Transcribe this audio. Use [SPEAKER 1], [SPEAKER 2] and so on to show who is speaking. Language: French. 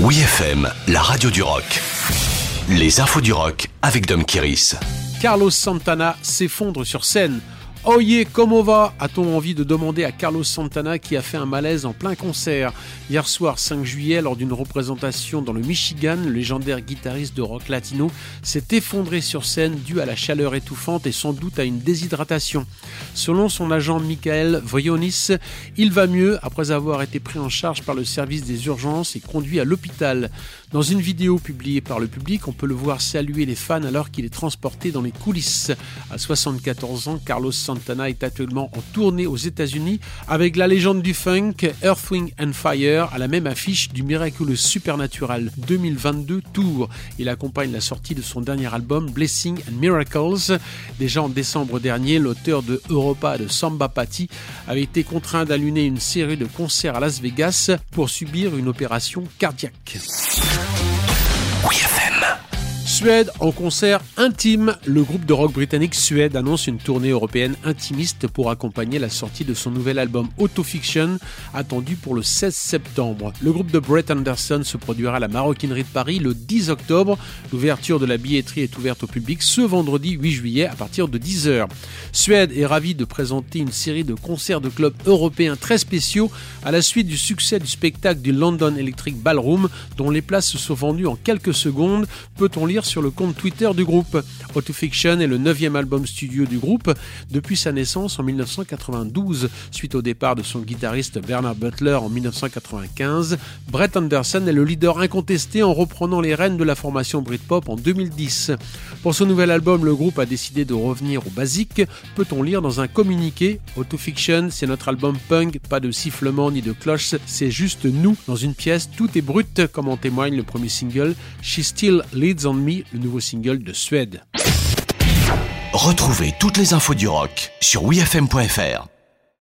[SPEAKER 1] Oui FM, la radio du rock. Les infos du rock avec Dom Kiris.
[SPEAKER 2] Carlos Santana s'effondre sur scène. Oh yeah, comment va A-t-on envie de demander à Carlos Santana qui a fait un malaise en plein concert Hier soir 5 juillet, lors d'une représentation dans le Michigan, le légendaire guitariste de rock latino s'est effondré sur scène dû à la chaleur étouffante et sans doute à une déshydratation. Selon son agent Michael Vrionis, il va mieux après avoir été pris en charge par le service des urgences et conduit à l'hôpital. Dans une vidéo publiée par le public, on peut le voir saluer les fans alors qu'il est transporté dans les coulisses. À 74 ans, Carlos Santana est actuellement en tournée aux États-Unis avec la légende du funk Earth, Wind and Fire à la même affiche du Miraculous Supernatural 2022 Tour. Il accompagne la sortie de son dernier album Blessing and Miracles. Déjà en décembre dernier, l'auteur de Europa de Samba Patti avait été contraint d'allumer une série de concerts à Las Vegas pour subir une opération cardiaque. Suède en concert intime. Le groupe de rock britannique Suède annonce une tournée européenne intimiste pour accompagner la sortie de son nouvel album Autofiction, attendu pour le 16 septembre. Le groupe de Brett Anderson se produira à la Maroquinerie de Paris le 10 octobre. L'ouverture de la billetterie est ouverte au public ce vendredi 8 juillet à partir de 10h. Suède est ravie de présenter une série de concerts de clubs européens très spéciaux à la suite du succès du spectacle du London Electric Ballroom dont les places se sont vendues en quelques secondes. Peut-on lire sur le compte Twitter du groupe. Autofiction est le neuvième album studio du groupe depuis sa naissance en 1992. Suite au départ de son guitariste Bernard Butler en 1995, Brett Anderson est le leader incontesté en reprenant les rênes de la formation Britpop en 2010. Pour ce nouvel album, le groupe a décidé de revenir au basique, peut-on lire dans un communiqué? Autofiction, c'est notre album punk, pas de sifflement ni de cloche, c'est juste nous dans une pièce, tout est brut, comme en témoigne le premier single, She Still Leads on Me, le nouveau single de Suède.
[SPEAKER 1] Retrouvez toutes les infos du rock sur wfm.fr.